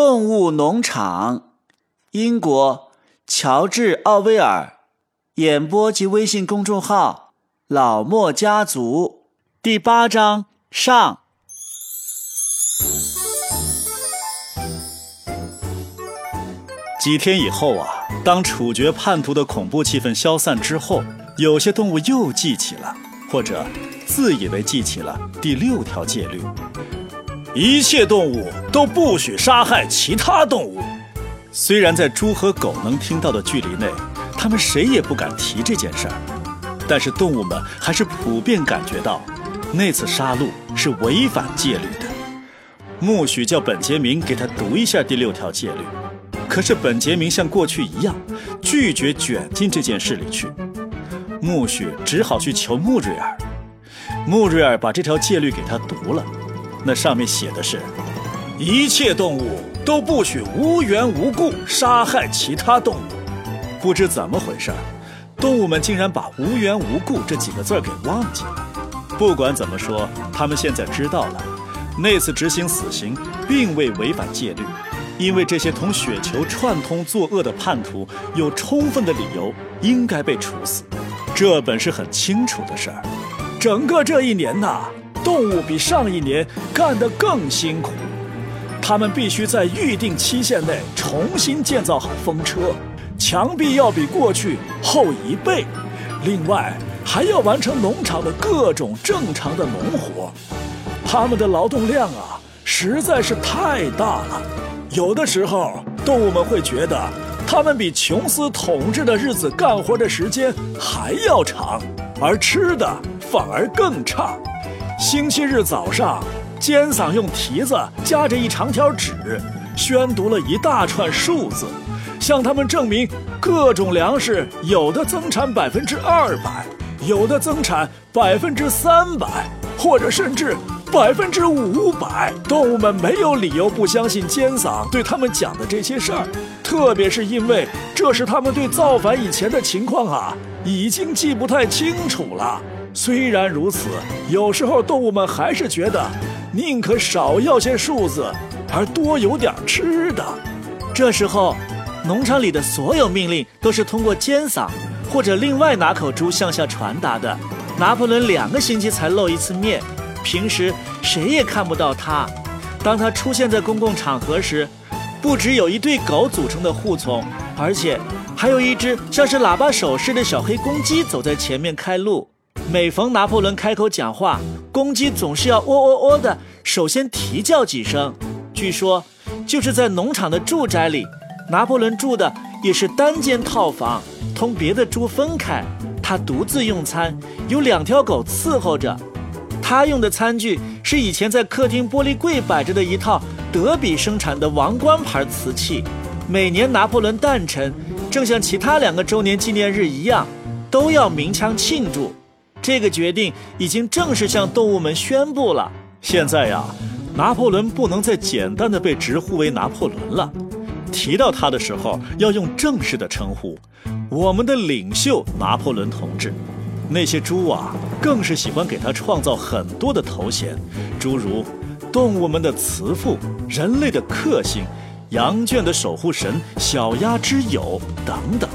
动物农场，英国乔治·奥威尔，演播及微信公众号“老莫家族”，第八章上。几天以后啊，当处决叛徒的恐怖气氛消散之后，有些动物又记起了，或者自以为记起了第六条戒律。一切动物都不许杀害其他动物。虽然在猪和狗能听到的距离内，他们谁也不敢提这件事儿，但是动物们还是普遍感觉到，那次杀戮是违反戒律的。穆许叫本杰明给他读一下第六条戒律，可是本杰明像过去一样拒绝卷进这件事里去。穆许只好去求穆瑞尔，穆瑞尔把这条戒律给他读了。那上面写的是：一切动物都不许无缘无故杀害其他动物。不知怎么回事，动物们竟然把“无缘无故”这几个字给忘记了。不管怎么说，他们现在知道了，那次执行死刑并未违反戒律，因为这些同雪球串通作恶的叛徒有充分的理由应该被处死。这本是很清楚的事儿。整个这一年呐。动物比上一年干得更辛苦，他们必须在预定期限内重新建造好风车，墙壁要比过去厚一倍。另外，还要完成农场的各种正常的农活。他们的劳动量啊，实在是太大了。有的时候，动物们会觉得，他们比琼斯统治的日子干活的时间还要长，而吃的反而更差。星期日早上，尖嗓用蹄子夹着一长条纸，宣读了一大串数字，向他们证明各种粮食有的增产百分之二百，有的增产百分之三百，或者甚至百分之五百。动物们没有理由不相信尖嗓对他们讲的这些事儿，特别是因为这是他们对造反以前的情况啊，已经记不太清楚了。虽然如此，有时候动物们还是觉得，宁可少要些数字，而多有点吃的。这时候，农场里的所有命令都是通过尖嗓或者另外哪口猪向下传达的。拿破仑两个星期才露一次面，平时谁也看不到他。当他出现在公共场合时，不只有一对狗组成的护从，而且还有一只像是喇叭手似的小黑公鸡走在前面开路。每逢拿破仑开口讲话，公鸡总是要喔喔喔的，首先啼叫几声。据说，就是在农场的住宅里，拿破仑住的也是单间套房，同别的猪分开，他独自用餐，有两条狗伺候着。他用的餐具是以前在客厅玻璃柜摆着的一套德比生产的王冠牌瓷器。每年拿破仑诞辰，正像其他两个周年纪念日一样，都要鸣枪庆祝。这个决定已经正式向动物们宣布了。现在呀，拿破仑不能再简单的被直呼为拿破仑了，提到他的时候要用正式的称呼，我们的领袖拿破仑同志。那些猪啊，更是喜欢给他创造很多的头衔，诸如动物们的慈父、人类的克星、羊圈的守护神、小鸭之友等等。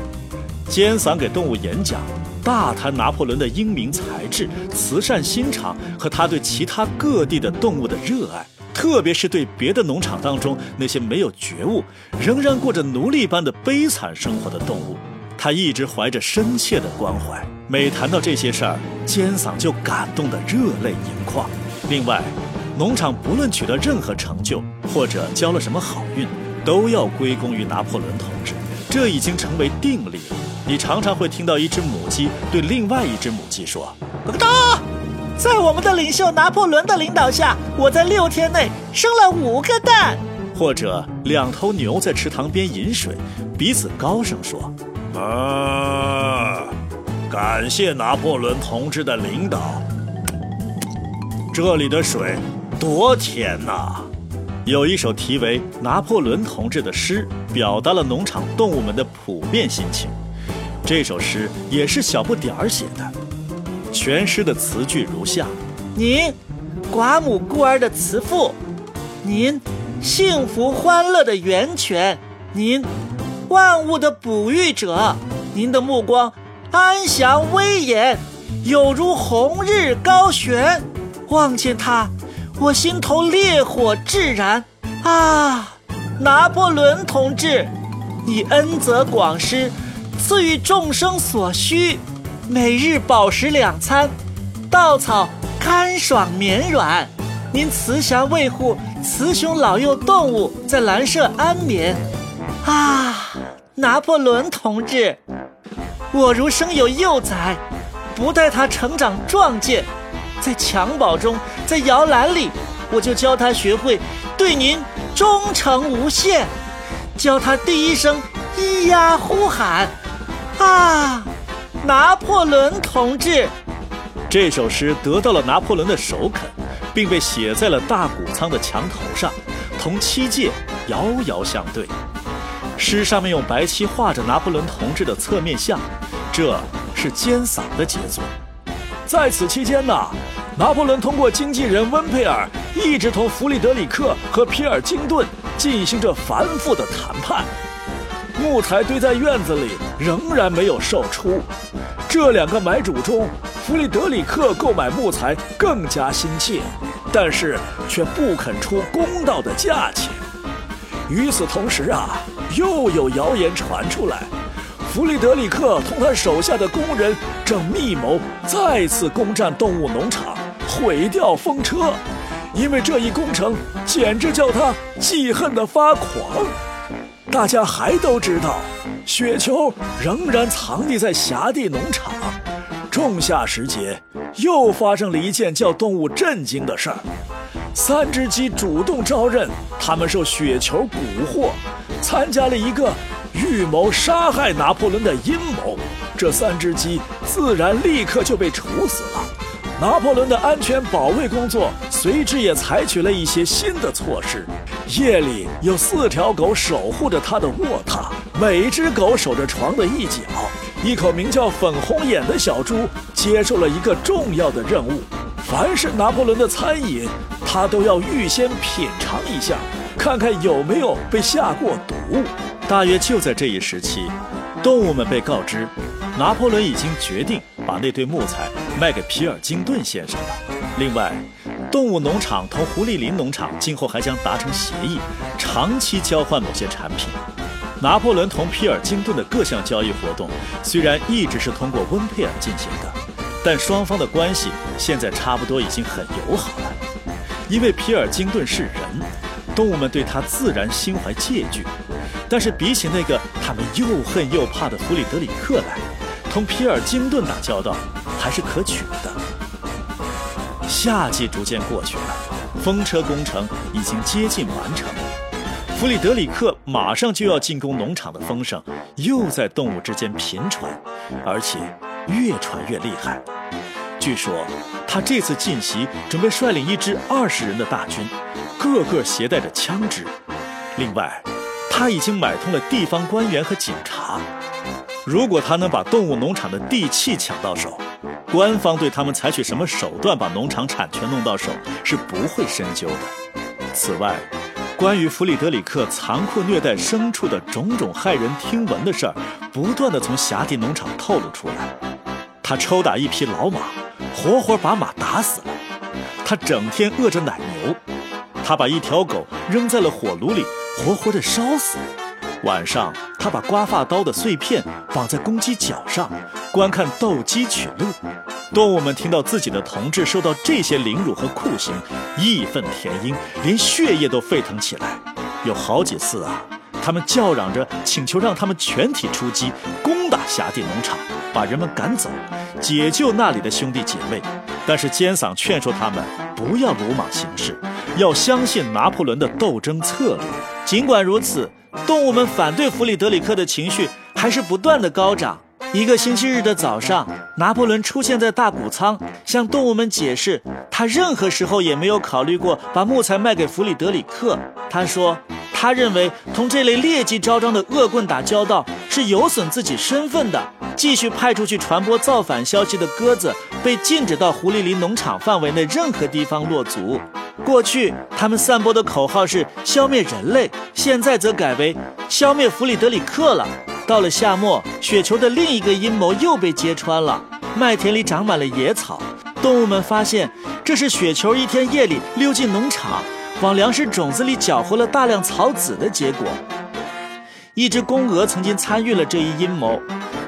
尖嗓给动物演讲。大谈拿破仑的英明才智、慈善心肠和他对其他各地的动物的热爱，特别是对别的农场当中那些没有觉悟、仍然过着奴隶般的悲惨生活的动物，他一直怀着深切的关怀。每谈到这些事儿，尖嗓就感动得热泪盈眶。另外，农场不论取得任何成就或者交了什么好运，都要归功于拿破仑同志，这已经成为定理了。你常常会听到一只母鸡对另外一只母鸡说：“哒，在我们的领袖拿破仑的领导下，我在六天内生了五个蛋。”或者两头牛在池塘边饮水，彼此高声说：“啊，感谢拿破仑同志的领导，这里的水多甜呐！”有一首题为《拿破仑同志》的诗，表达了农场动物们的普遍心情。这首诗也是小不点儿写的，全诗的词句如下：您，寡母孤儿的慈父；您，幸福欢乐的源泉。您，万物的哺育者，您的目光安详威严，有如红日高悬。望见他，我心头烈火炙燃。啊，拿破仑同志，你恩泽广施，赐予众生所需，每日饱食两餐，稻草干爽绵软。您慈祥卫护雌雄老幼动物在蓝舍安眠。啊，拿破仑同志，我如生有幼崽，不待他成长壮健，在襁褓中，在摇篮里，我就教他学会对您忠诚无限，教他第一声咿呀呼喊。啊，拿破仑同志，这首诗得到了拿破仑的首肯，并被写在了大谷仓的墙头上，同七戒遥遥相对。诗上面用白漆画着拿破仑同志的侧面像，这是尖嗓的杰作。在此期间呢，拿破仑通过经纪人温佩尔一直同弗里德里克和皮尔金顿进行着繁复的谈判。木材堆在院子里，仍然没有售出。这两个买主中，弗里德里克购买木材更加心切，但是却不肯出公道的价钱。与此同时啊。又有谣言传出来，弗里德里克同他手下的工人正密谋再次攻占动物农场，毁掉风车。因为这一工程简直叫他记恨的发狂。大家还都知道，雪球仍然藏匿在辖地农场。仲夏时节，又发生了一件叫动物震惊的事儿：三只鸡主动招认，他们受雪球蛊惑。参加了一个预谋杀害拿破仑的阴谋，这三只鸡自然立刻就被处死了。拿破仑的安全保卫工作随之也采取了一些新的措施。夜里有四条狗守护着他的卧榻，每只狗守着床的一角。一口名叫粉红眼的小猪接受了一个重要的任务：凡是拿破仑的餐饮，他都要预先品尝一下。看看有没有被下过毒。大约就在这一时期，动物们被告知，拿破仑已经决定把那堆木材卖给皮尔金顿先生了。另外，动物农场同狐狸林农场今后还将达成协议，长期交换某些产品。拿破仑同皮尔金顿的各项交易活动虽然一直是通过温佩尔进行的，但双方的关系现在差不多已经很友好了，因为皮尔金顿是人。动物们对他自然心怀戒惧，但是比起那个他们又恨又怕的弗里德里克来，同皮尔金顿打交道还是可取的。夏季逐渐过去了，风车工程已经接近完成，弗里德里克马上就要进攻农场的风声又在动物之间频传，而且越传越厉害。据说他这次进袭准备率领一支二十人的大军。个个携带着枪支，另外，他已经买通了地方官员和警察。如果他能把动物农场的地契抢到手，官方对他们采取什么手段把农场产权弄到手是不会深究的。此外，关于弗里德里克残酷虐待牲畜的种种骇人听闻的事儿，不断的从辖地农场透露出来。他抽打一匹老马，活活把马打死了。他整天饿着奶牛。他把一条狗扔在了火炉里，活活的烧死。晚上，他把刮发刀的碎片绑在公鸡脚上，观看斗鸡取乐。动物们听到自己的同志受到这些凌辱和酷刑，义愤填膺，连血液都沸腾起来。有好几次啊，他们叫嚷着请求让他们全体出击，攻打辖地农场，把人们赶走，解救那里的兄弟姐妹。但是尖嗓劝说他们不要鲁莽行事。要相信拿破仑的斗争策略。尽管如此，动物们反对弗里德里克的情绪还是不断的高涨。一个星期日的早上，拿破仑出现在大谷仓，向动物们解释，他任何时候也没有考虑过把木材卖给弗里德里克。他说，他认为同这类劣迹昭彰的恶棍打交道是有损自己身份的。继续派出去传播造反消息的鸽子被禁止到狐狸林农场范围内任何地方落足。过去他们散播的口号是消灭人类，现在则改为消灭弗里德里克了。到了夏末，雪球的另一个阴谋又被揭穿了。麦田里长满了野草，动物们发现这是雪球一天夜里溜进农场，往粮食种子里搅和了大量草籽的结果。一只公鹅曾经参与了这一阴谋，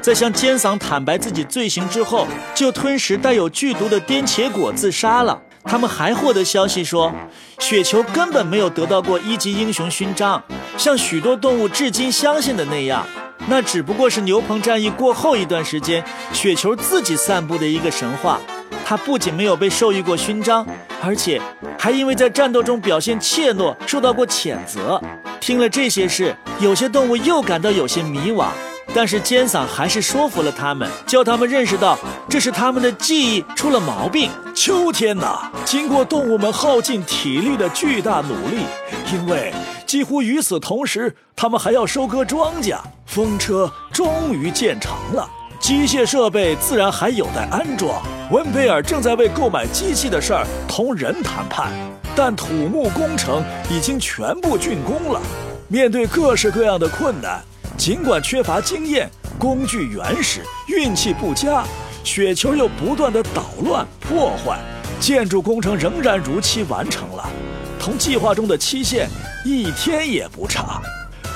在向尖嗓坦白自己罪行之后，就吞食带有剧毒的颠茄果自杀了。他们还获得消息说，雪球根本没有得到过一级英雄勋章，像许多动物至今相信的那样，那只不过是牛棚战役过后一段时间雪球自己散布的一个神话。他不仅没有被授予过勋章，而且还因为在战斗中表现怯懦受到过谴责。听了这些事，有些动物又感到有些迷惘。但是尖嗓还是说服了他们，叫他们认识到这是他们的记忆出了毛病。秋天呐，经过动物们耗尽体力的巨大努力，因为几乎与此同时，他们还要收割庄稼。风车终于建成了，机械设备自然还有待安装。温贝尔正在为购买机器的事儿同人谈判，但土木工程已经全部竣工了。面对各式各样的困难。尽管缺乏经验，工具原始，运气不佳，雪球又不断的捣乱破坏，建筑工程仍然如期完成了，同计划中的期限一天也不差。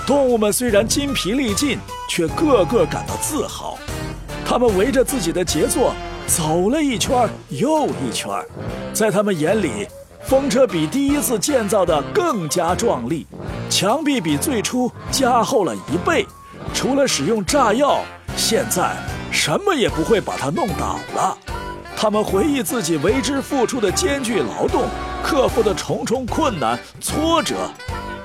动物们虽然筋疲力尽，却个个感到自豪。他们围着自己的杰作走了一圈又一圈，在他们眼里，风车比第一次建造的更加壮丽。墙壁比最初加厚了一倍，除了使用炸药，现在什么也不会把它弄倒了。他们回忆自己为之付出的艰巨劳动，克服的重重困难挫折。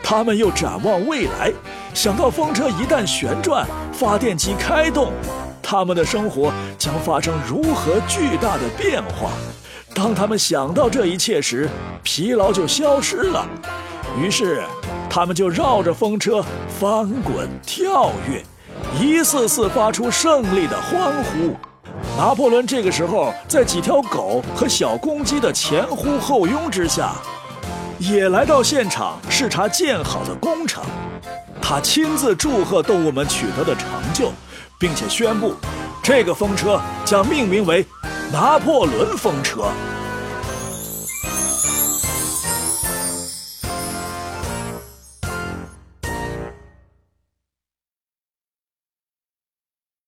他们又展望未来，想到风车一旦旋转，发电机开动，他们的生活将发生如何巨大的变化。当他们想到这一切时，疲劳就消失了。于是。他们就绕着风车翻滚跳跃，一次次发出胜利的欢呼。拿破仑这个时候在几条狗和小公鸡的前呼后拥之下，也来到现场视察建好的工程。他亲自祝贺动物们取得的成就，并且宣布，这个风车将命名为拿破仑风车。